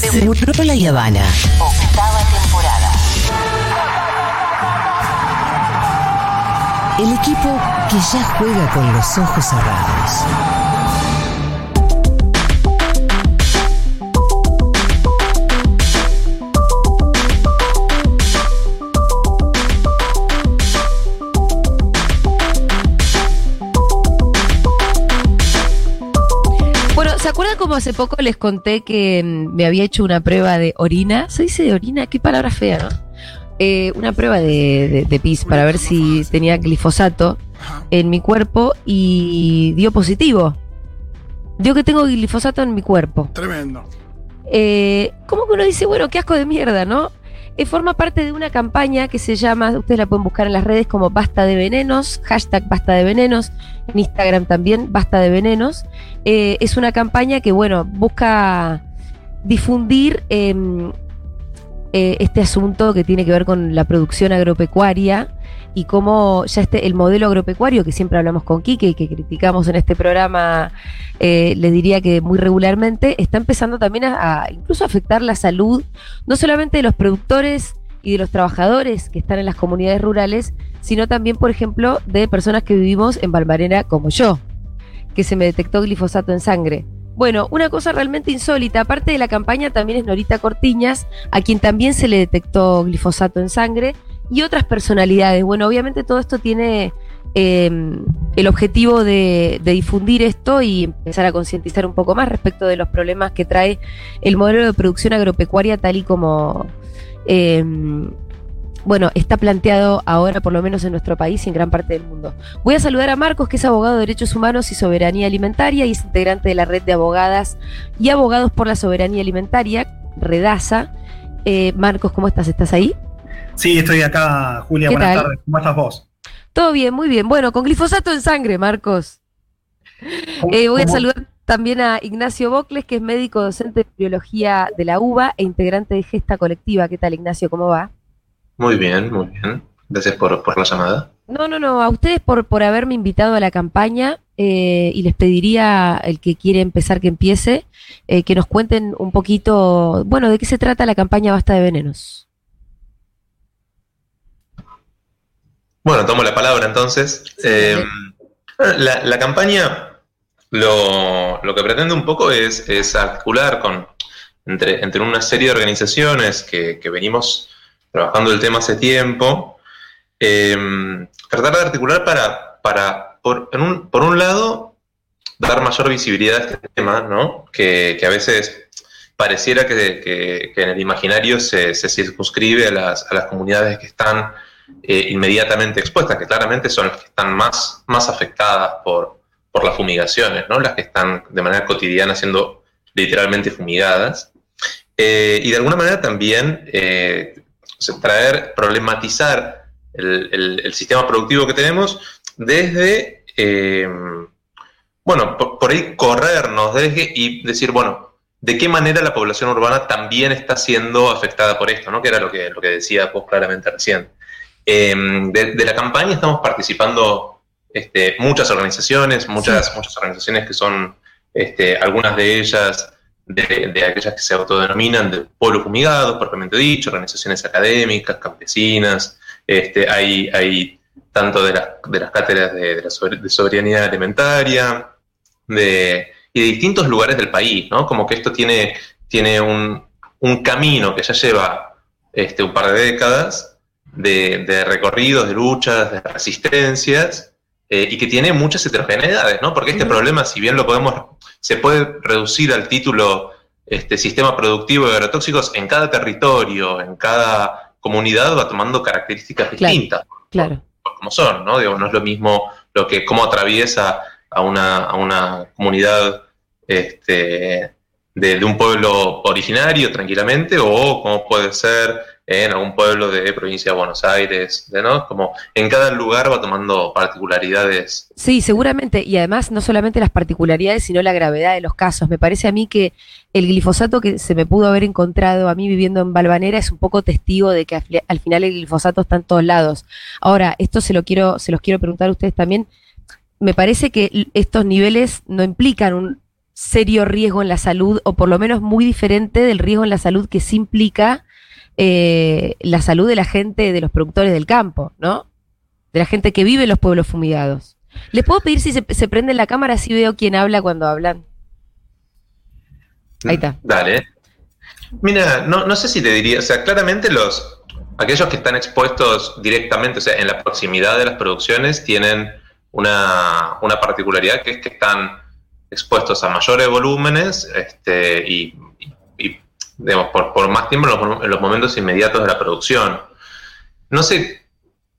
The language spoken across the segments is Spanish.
Seguro la Habana. Octava temporada. El equipo que ya juega con los ojos cerrados. Hace poco les conté que mm, me había hecho una prueba de orina? ¿Se dice de orina? Qué palabra fea, ¿no? Eh, una prueba de, de- de pis para ver si tenía glifosato en mi cuerpo y dio positivo. Dio que tengo glifosato en mi cuerpo. Tremendo. Eh, ¿Cómo que uno dice, bueno, qué asco de mierda, ¿no? Forma parte de una campaña que se llama, ustedes la pueden buscar en las redes como Basta de Venenos, hashtag Basta de Venenos, en Instagram también, Basta de Venenos. Eh, es una campaña que, bueno, busca difundir em, eh, este asunto que tiene que ver con la producción agropecuaria y cómo ya este, el modelo agropecuario que siempre hablamos con Quique y que criticamos en este programa, eh, le diría que muy regularmente, está empezando también a, a incluso afectar la salud, no solamente de los productores y de los trabajadores que están en las comunidades rurales, sino también, por ejemplo, de personas que vivimos en Valmarena como yo, que se me detectó glifosato en sangre. Bueno, una cosa realmente insólita, aparte de la campaña también es Norita Cortiñas, a quien también se le detectó glifosato en sangre, y otras personalidades. Bueno, obviamente todo esto tiene eh, el objetivo de, de difundir esto y empezar a concientizar un poco más respecto de los problemas que trae el modelo de producción agropecuaria tal y como... eh, bueno, está planteado ahora, por lo menos en nuestro país y en gran parte del mundo. Voy a saludar a Marcos, que es abogado de Derechos Humanos y Soberanía Alimentaria y es integrante de la red de abogadas y abogados por la soberanía alimentaria, Redasa. Eh, Marcos, ¿cómo estás? ¿Estás ahí? Sí, estoy acá, Julia. ¿Qué Buenas tal? tardes. ¿Cómo estás vos? Todo bien, muy bien. Bueno, con glifosato en sangre, Marcos. Eh, voy a ¿Cómo- saludar también a Ignacio Bocles, que es médico docente de biología de la UBA e integrante de Gesta Colectiva. ¿Qué tal, Ignacio? ¿Cómo va? Muy bien, muy bien. Gracias por, por la llamada. No, no, no, a ustedes por, por haberme invitado a la campaña eh, y les pediría, el que quiere empezar que empiece, eh, que nos cuenten un poquito, bueno, de qué se trata la campaña Basta de Venenos. Bueno, tomo la palabra entonces. Eh, la, la campaña lo, lo que pretende un poco es, es articular con, entre, entre una serie de organizaciones que, que venimos trabajando el tema hace tiempo, eh, tratar de articular para, para por, en un, por un lado, dar mayor visibilidad a este tema, ¿no? Que, que a veces pareciera que, que- que en el imaginario se, se circunscribe a las, a las comunidades que están eh, inmediatamente expuestas, que claramente son las que están más, más afectadas por, por las fumigaciones, ¿no? Las que están de manera cotidiana siendo literalmente fumigadas. Eh, y de alguna manera también eh, traer, problematizar el, el- sistema productivo que tenemos desde, eh, bueno, por, por ahí corrernos desde y decir, bueno, ¿de qué manera la población urbana también está siendo afectada por esto? ¿no? Que era lo que, lo que decía vos claramente recién. Eh, de, de la campaña estamos participando este, muchas organizaciones, muchas, muchas organizaciones que son, este, algunas de ellas, de, de aquellas que se autodenominan de pueblos fumigados, propiamente dicho, organizaciones académicas, campesinas, este, hay, hay tanto de las, de las cátedras de, de la de soberanía alimentaria, de, y de distintos lugares del país, ¿no? Como que esto tiene, tiene un, un camino que ya lleva este, un par de décadas de, de recorridos, de luchas, de resistencias, eh, y que tiene muchas heterogeneidades, ¿no? Porque este problema, si bien lo podemos, se puede reducir al título este, sistema productivo de agrotóxicos, en cada territorio, en cada comunidad va tomando características Claro. distintas Claro. cómo son, ¿no? Digo, no es lo mismo lo que cómo atraviesa a una, a una comunidad este, de, de un pueblo originario tranquilamente, o cómo puede ser en algún pueblo de provincia de Buenos Aires, ¿no? Como en cada lugar va tomando particularidades. Sí, seguramente, y además no solamente las particularidades, sino la gravedad de los casos. Me parece a mí que el glifosato que se me pudo haber encontrado a mí viviendo en Valvanera es un poco testigo de que al fi- al final el glifosato está en todos lados. Ahora, esto se lo quiero, se los quiero preguntar a ustedes también. Me parece que estos niveles no implican un serio riesgo en la salud, o por lo menos muy diferente del riesgo en la salud que sí implica eh, la salud de la gente, de los productores del campo, ¿no? De la gente que vive en los pueblos fumigados. ¿Les puedo pedir si se, prende la cámara así veo quién habla cuando hablan? Ahí está. Dale. Mira, no, no sé si te diría, o sea, claramente los aquellos que están expuestos directamente, o sea, en la proximidad de las producciones, tienen una, una particularidad que es que están expuestos a mayores volúmenes este, y, digamos, por, más tiempo en los, en los momentos inmediatos de la producción. No sé,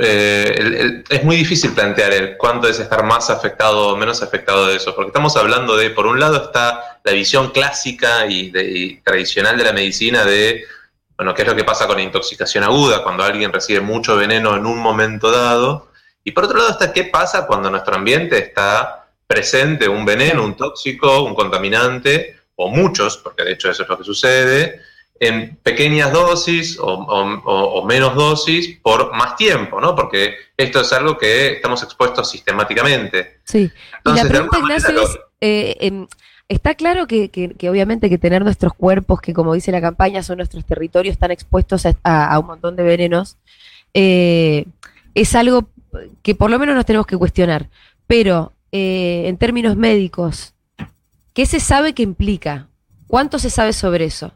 eh, es muy difícil plantear el cuánto es estar más afectado o menos afectado de eso, porque estamos hablando de, por un lado está la visión clásica y, tradicional de la medicina de, bueno, qué es lo que pasa con la intoxicación aguda, cuando alguien recibe mucho veneno en un momento dado, y por otro lado está qué pasa cuando nuestro ambiente está presente un veneno, un tóxico, un contaminante, o muchos, porque de hecho eso es lo que sucede, en pequeñas dosis o, o- o- o menos dosis por más tiempo, ¿no? Porque esto es algo que estamos expuestos sistemáticamente. Sí. Y la pregunta, Ignacio, es, eh, em, está claro que, que- que obviamente que tener nuestros cuerpos, que como dice la campaña, son nuestros territorios, están expuestos a, a- a un montón de venenos, eh, es algo que por lo menos nos tenemos que cuestionar. Pero eh, en términos médicos, ¿qué se sabe que implica? ¿Cuánto se sabe sobre eso?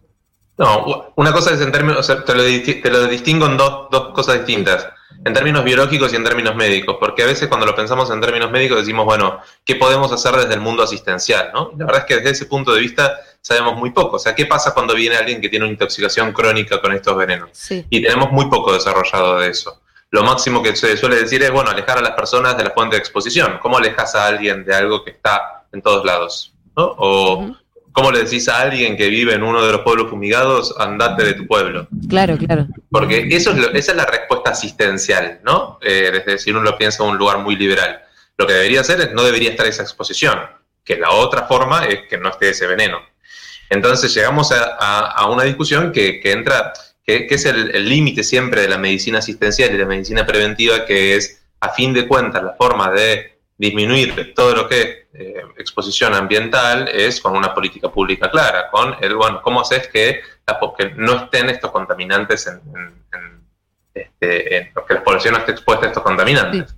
No, una cosa es en términos, o sea, te lo, disti- te lo distingo en dos, dos cosas distintas, en términos biológicos y en términos médicos, porque a veces cuando lo pensamos en términos médicos decimos, bueno, ¿qué podemos hacer desde el mundo asistencial? ¿no? La verdad es que desde ese punto de vista sabemos muy poco, o sea, ¿qué pasa cuando viene alguien que tiene una intoxicación crónica con estos venenos? Sí. Y tenemos muy poco desarrollado de eso. Lo máximo que se suele decir es, bueno, alejar a las personas de la fuente de exposición. ¿Cómo alejas a alguien de algo que está en todos lados? ¿No? O. ¿Cómo le decís a alguien que vive en uno de los pueblos fumigados, andate de tu pueblo? Claro, claro. Porque eso es lo- esa es la respuesta asistencial, ¿no? Eh, desde si uno lo piensa en un lugar muy liberal. Lo que debería hacer es no debería estar esa exposición, que la otra forma es que no esté ese veneno. Entonces llegamos a, a- a una discusión que, que entra, que, que es el límite siempre de la medicina asistencial y la medicina preventiva, que es, a fin de cuentas, la forma de disminuir todo lo que es eh, exposición ambiental es con una política pública clara, con el, bueno, ¿cómo haces que, no estén estos contaminantes en, en- en, este, en- que la población no esté expuesta a estos contaminantes?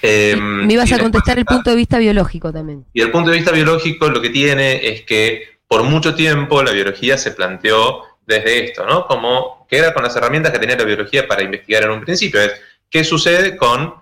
Eh, Me ibas a contestar el punto de vista biológico también. y el punto de vista biológico, lo que tiene es que por mucho tiempo la biología se planteó desde esto, ¿no? Como que era con las herramientas que tenía la biología para investigar en un principio. Es qué sucede con,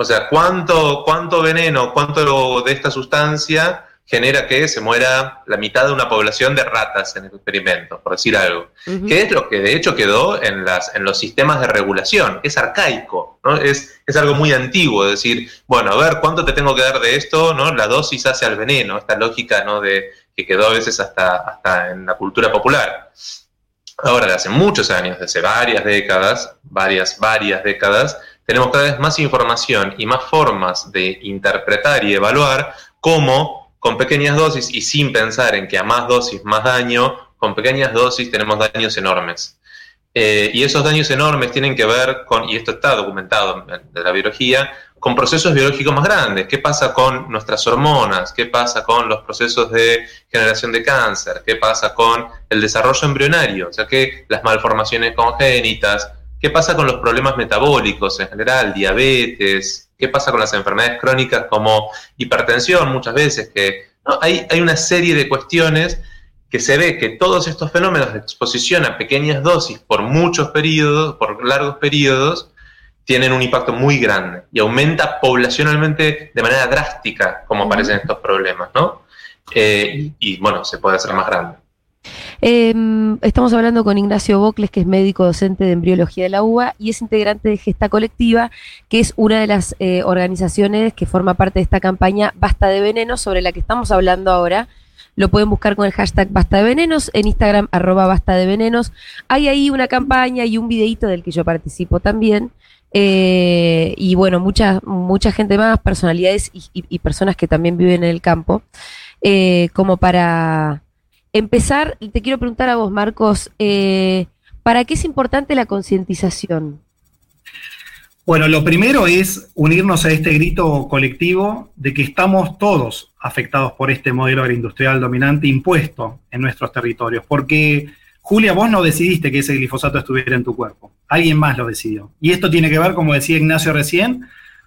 o sea, cuánto, cuánto veneno, cuánto de esta sustancia genera que se muera la mitad de una población de ratas en el experimento, por decir algo Ujú. que es lo que de hecho quedó en, las, en los sistemas de regulación. Es arcaico, ¿no? es, es algo muy antiguo, decir, bueno, a ver, ¿cuánto te tengo que dar de esto? ¿no? La dosis hace al veneno, esta lógica ¿no? de, que quedó a veces hasta, hasta en la cultura popular. Ahora, de hace muchos años, de hace varias décadas, varias, varias décadas, tenemos cada vez más información y más formas de interpretar y evaluar cómo con pequeñas dosis y sin pensar en que a más dosis más daño, con pequeñas dosis tenemos daños enormes. Eh, y esos daños enormes tienen que ver con, y esto está documentado en de la biología, con procesos biológicos más grandes. ¿Qué pasa con nuestras hormonas? ¿Qué pasa con los procesos de generación de cáncer? ¿Qué pasa con el desarrollo embrionario? O sea, que las malformaciones congénitas. ¿Qué pasa con los problemas metabólicos en general? Diabetes. ¿Qué pasa con las enfermedades crónicas como hipertensión muchas veces? Que ¿no? hay, hay una serie de cuestiones que se ve que todos estos fenómenos de exposición a pequeñas dosis por muchos periodos, por largos periodos, tienen un impacto muy grande y aumenta poblacionalmente de manera drástica cómo aparecen estos problemas, ¿no? Eh, y, bueno, se puede hacer más grande. Eh, estamos hablando con Ignacio Bocles, que es médico docente de embriología de la UBA y es integrante de Gesta Colectiva, que es una de las eh, organizaciones que forma parte de esta campaña Basta de Venenos, sobre la que estamos hablando ahora. Lo pueden buscar con el hashtag Basta de Venenos, en Instagram arroba Basta de Venenos. Hay ahí una campaña y un videíto del que yo participo también. Eh, y bueno, mucha, mucha gente más, personalidades y personas que también viven en el campo, eh, como para empezar, te quiero preguntar a vos, Marcos, eh, ¿para qué es importante la concientización? Bueno, lo primero es unirnos a este grito colectivo de que estamos todos afectados por este modelo agroindustrial dominante impuesto en nuestros territorios, porque Julia, vos no decidiste que ese glifosato estuviera en tu cuerpo, alguien más lo decidió. Y esto tiene que ver, como decía Ignacio recién,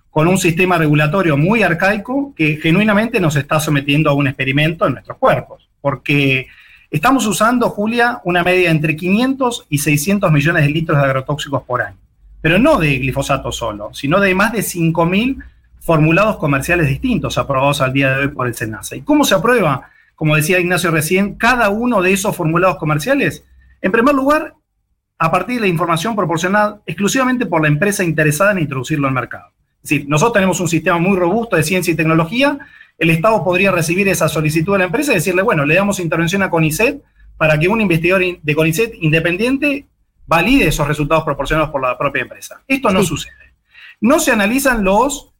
con un sistema regulatorio muy arcaico que genuinamente nos está sometiendo a un experimento en nuestros cuerpos, porque estamos usando, Julia, una media entre 500 y 600 millones de litros de agrotóxicos por año, pero no de glifosato solo, sino de más de 5.000 formulados comerciales distintos aprobados al día de hoy por el SENASA. ¿Y cómo se aprueba? Como decía Ignacio recién, cada uno de esos formulados comerciales, en primer lugar, a partir de la información proporcionada exclusivamente por la empresa interesada en introducirlo al mercado. Es decir, nosotros tenemos un sistema muy robusto de ciencia y tecnología, el Estado podría recibir esa solicitud de la empresa y decirle, bueno, le damos intervención a CONICET para que un investigador de CONICET independiente valide esos resultados proporcionados por la propia empresa. Esto no sucede. No se analizan los,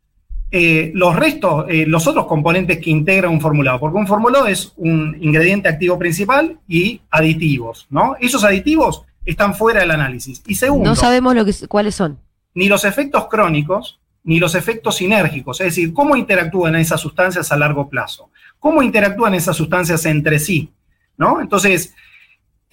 eh, los restos, eh, los otros componentes que integra un formulado, porque un formulado es un ingrediente activo principal y aditivos, ¿no? Esos aditivos están fuera del análisis. Y segundo, no sabemos lo que, cuáles son. Ni los efectos crónicos, ni los efectos sinérgicos, es decir, cómo interactúan esas sustancias a largo plazo, cómo interactúan esas sustancias entre sí, ¿no? Entonces,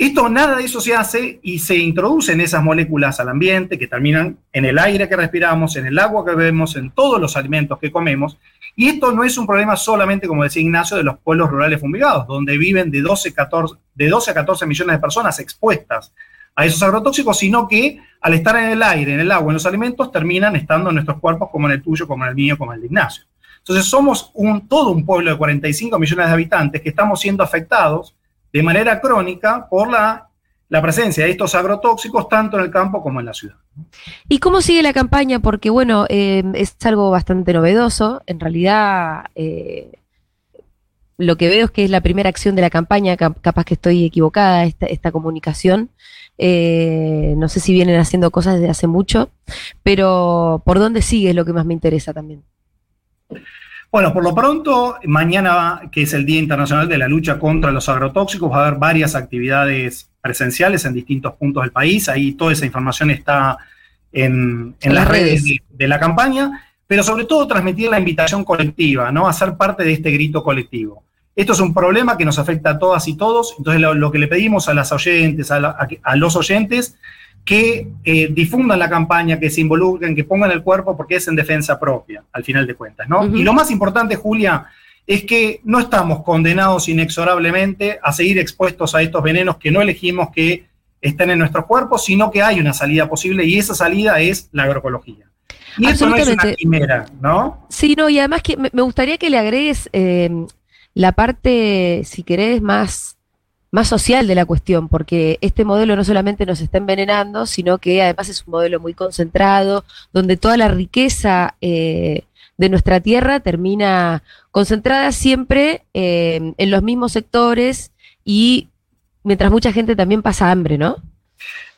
esto, nada de eso se hace y se introducen esas moléculas al ambiente que terminan en el aire que respiramos, en el agua que bebemos, en todos los alimentos que comemos. Y esto no es un problema solamente, como decía Ignacio, de los pueblos rurales fumigados, donde viven de 12, 14, de 12 a 14 millones de personas expuestas a esos agrotóxicos, sino que al estar en el aire, en el agua, en los alimentos, terminan estando en nuestros cuerpos como en el tuyo, como en el mío, como en el de Ignacio. Entonces somos un, todo un pueblo de 45 millones de habitantes que estamos siendo afectados de manera crónica por la, la presencia de estos agrotóxicos tanto en el campo como en la ciudad. ¿Y cómo sigue la campaña? Porque bueno, eh, es algo bastante novedoso. En realidad, eh, lo que veo es que es la primera acción de la campaña, capaz que estoy equivocada, esta, esta comunicación. Eh, no sé si vienen haciendo cosas desde hace mucho, pero ¿por dónde sigue es lo que más me interesa también? Bueno, por lo pronto, mañana, que es el Día Internacional de la Lucha contra los Agrotóxicos, va a haber varias actividades presenciales en distintos puntos del país. Ahí toda esa información está en, las, redes, de, la campaña, pero sobre todo transmitir la invitación colectiva, ¿no? A ser parte de este grito colectivo. Esto es un problema que nos afecta a todas y todos, entonces lo, que le pedimos a las oyentes, a, los oyentes, que eh, difundan la campaña, que se involucren, que pongan el cuerpo, porque es en defensa propia, al final de cuentas, ¿no? Y lo más importante, Julia, es que no estamos condenados inexorablemente a seguir expuestos a estos venenos que no elegimos que estén en nuestros cuerpos, sino que hay una salida posible y esa salida es la agroecología. Y eso no es una quimera, ¿no? Sí, no, y además que me gustaría que le agregues eh, la parte, si querés, más, más social de la cuestión, porque este modelo no solamente nos está envenenando, sino que además es un modelo muy concentrado, donde toda la riqueza eh, de nuestra tierra termina concentrada siempre eh, en los mismos sectores y mientras mucha gente también pasa hambre, ¿no?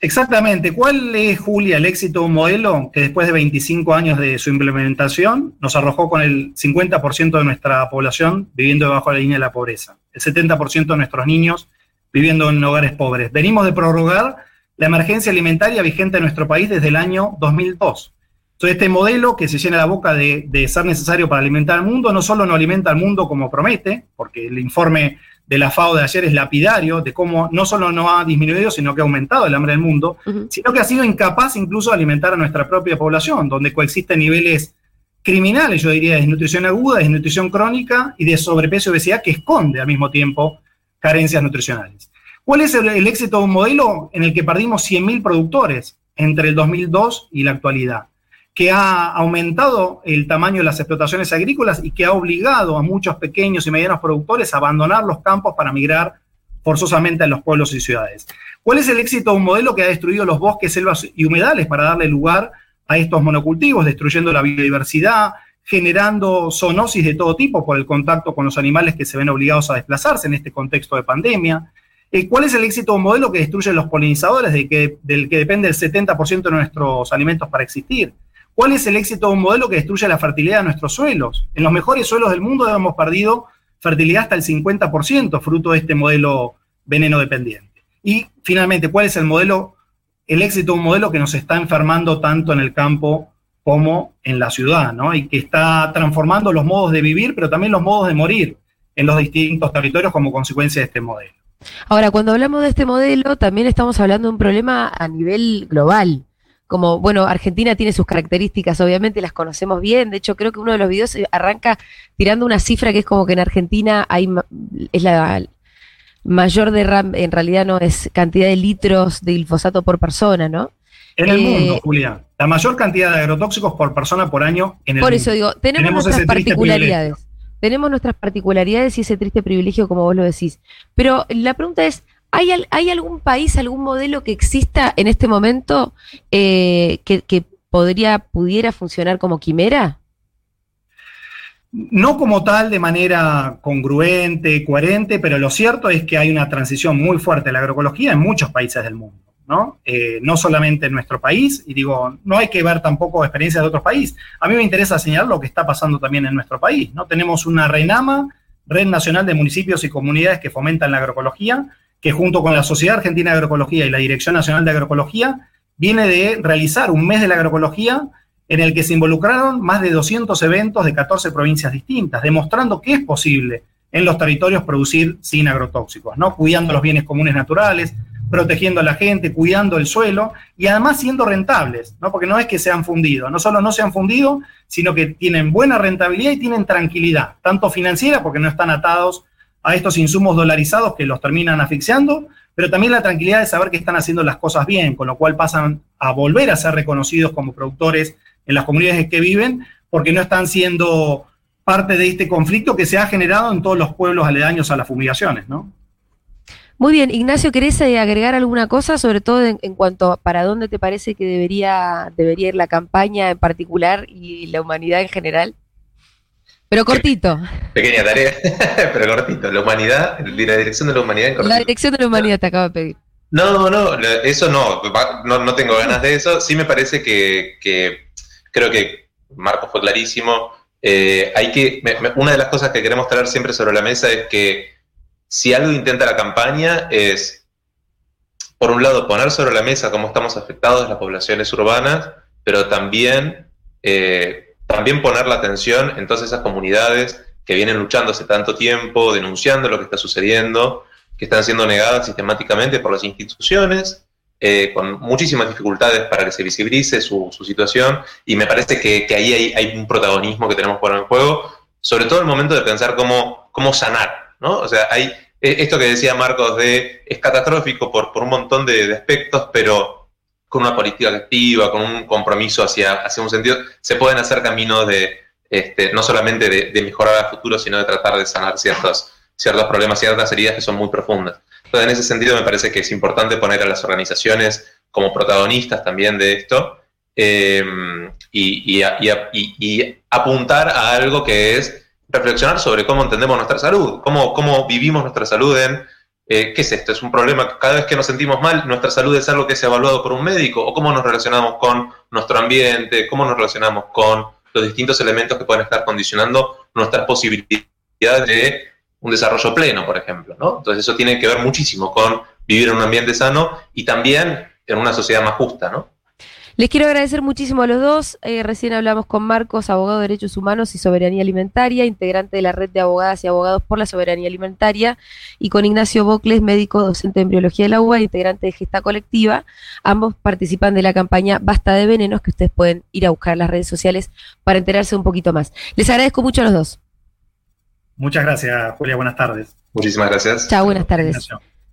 Exactamente. ¿Cuál es, Julia, el éxito de un modelo que después de 25 años de su implementación nos arrojó con el 50% de nuestra población viviendo debajo de la línea de la pobreza, el 70% de nuestros niños viviendo en hogares pobres? Venimos de prorrogar la emergencia alimentaria vigente en nuestro país desde el año 2002. Entonces, este modelo que se llena la boca de, de ser necesario para alimentar al mundo, no solo no alimenta al mundo como promete, porque el informe de la FAO de ayer es lapidario, de cómo no solo no ha disminuido, sino que ha aumentado el hambre del mundo, sino que ha sido incapaz incluso de alimentar a nuestra propia población, donde coexisten niveles criminales, yo diría, de desnutrición aguda, de desnutrición crónica y de sobrepeso y obesidad que esconde al mismo tiempo carencias nutricionales. ¿Cuál es el, éxito de un modelo en el que perdimos 100.000 productores entre el 2002 y la actualidad? Que ha aumentado el tamaño de las explotaciones agrícolas y que ha obligado a muchos pequeños y medianos productores a abandonar los campos para migrar forzosamente a los pueblos y ciudades. ¿Cuál es el éxito de un modelo que ha destruido los bosques, selvas y humedales para darle lugar a estos monocultivos, destruyendo la biodiversidad, generando zoonosis de todo tipo por el contacto con los animales que se ven obligados a desplazarse en este contexto de pandemia? Eh, ¿Cuál es el éxito de un modelo que destruye los polinizadores, del que depende el 70% de nuestros alimentos para existir? ¿Cuál es el éxito de un modelo que destruye la fertilidad de nuestros suelos? En los mejores suelos del mundo hemos perdido fertilidad hasta el 50%, fruto de este modelo veneno dependiente. Y finalmente, ¿cuál es el modelo, el éxito de un modelo que nos está enfermando tanto en el campo como en la ciudad, ¿no? Y que está transformando los modos de vivir, pero también los modos de morir en los distintos territorios como consecuencia de este modelo. Ahora, cuando hablamos de este modelo, también estamos hablando de un problema a nivel global. Como, bueno, Argentina tiene sus características, obviamente las conocemos bien. De hecho, creo que uno de los videos arranca tirando una cifra que es como que en Argentina hay es la mayor derrame, en realidad no es cantidad de litros de glifosato por persona, ¿no? En el mundo, eh, Julia. La mayor cantidad de agrotóxicos por persona por año en el mundo. Por eso digo, tenemos nuestras particularidades tenemos nuestras particularidades y ese triste privilegio, como vos lo decís. Pero la pregunta es, ¿hay, algún país, algún modelo que exista en este momento eh, que, podría, pudiera funcionar como quimera? No como tal, de manera congruente, coherente, pero lo cierto es que hay una transición muy fuerte de la agroecología en muchos países del mundo. ¿no? Eh, no solamente en nuestro país, y digo, no hay que ver tampoco experiencias de otros países. A mí me interesa señalar lo que está pasando también en nuestro país, ¿no? Tenemos una RENAMA, Red Nacional de Municipios y Comunidades que fomentan la agroecología, que junto con la Sociedad Argentina de Agroecología y la Dirección Nacional de Agroecología, viene de realizar un mes de la agroecología en el que se involucraron más de 200 eventos de 14 provincias distintas, demostrando que es posible en los territorios producir sin agrotóxicos, ¿no? Cuidando los bienes comunes naturales, protegiendo a la gente, cuidando el suelo y además siendo rentables, ¿no? Porque no es que se han fundido, no solo no se han fundido, sino que tienen buena rentabilidad y tienen tranquilidad, tanto financiera porque no están atados a estos insumos dolarizados que los terminan asfixiando, pero también la tranquilidad de saber que están haciendo las cosas bien, con lo cual pasan a volver a ser reconocidos como productores en las comunidades en que viven, porque no están siendo parte de este conflicto que se ha generado en todos los pueblos aledaños a las fumigaciones, ¿no? Muy bien, Ignacio, ¿querés eh, agregar alguna cosa, sobre todo en, cuanto a para dónde te parece que debería, debería ir la campaña en particular y la humanidad en general? Pero cortito. Pequeña tarea, pero cortito. La humanidad, la dirección de la humanidad en cortito. La dirección de la humanidad te acabo de pedir. No, no, eso no, no, tengo ganas de eso. Sí me parece que, creo que Marcos fue clarísimo. Eh, hay que, una de las cosas que queremos traer siempre sobre la mesa es que si algo intenta la campaña es, por un lado, poner sobre la mesa cómo estamos afectados las poblaciones urbanas, pero también, eh, también poner la atención en todas esas comunidades que vienen luchando hace tanto tiempo, denunciando lo que está sucediendo, que están siendo negadas sistemáticamente por las instituciones, eh, con muchísimas dificultades para que se visibilice su, situación, y me parece que, ahí hay, un protagonismo que tenemos que poner en juego, sobre todo el momento de pensar cómo, cómo sanar ¿no? O sea, hay e, esto que decía Marcos de es catastrófico por, por un montón de, aspectos, pero con una política activa, con un compromiso hacia, hacia un sentido, se pueden hacer caminos de, este, no solamente de, mejorar a futuro, sino de tratar de sanar ciertos, ciertos problemas, ciertas heridas que son muy profundas. Entonces, en ese sentido, me parece que es importante poner a las organizaciones como protagonistas también de esto eh, y, apuntar a algo que es reflexionar sobre cómo entendemos nuestra salud, cómo, cómo vivimos nuestra salud en eh, qué es esto, es un problema que cada vez que nos sentimos mal, nuestra salud es algo que es evaluado por un médico, o cómo nos relacionamos con nuestro ambiente, cómo nos relacionamos con los distintos elementos que pueden estar condicionando nuestras posibilidades de un desarrollo pleno, por ejemplo. ¿no? Entonces eso tiene que ver muchísimo con vivir en un ambiente sano y también en una sociedad más justa, ¿no? Les quiero agradecer muchísimo a los dos. Eh, recién hablamos con Marcos, abogado de Derechos Humanos y Soberanía Alimentaria, integrante de la red de abogadas y abogados por la soberanía alimentaria, y con Ignacio Bocles, médico docente de embriología de la UBA, integrante de Gesta Colectiva. Ambos participan de la campaña Basta de Venenos, que ustedes pueden ir a buscar en las redes sociales para enterarse un poquito más. Les agradezco mucho a los dos. Muchas gracias, Julia. Buenas tardes. Muchísimas gracias. Chao, buenas tardes.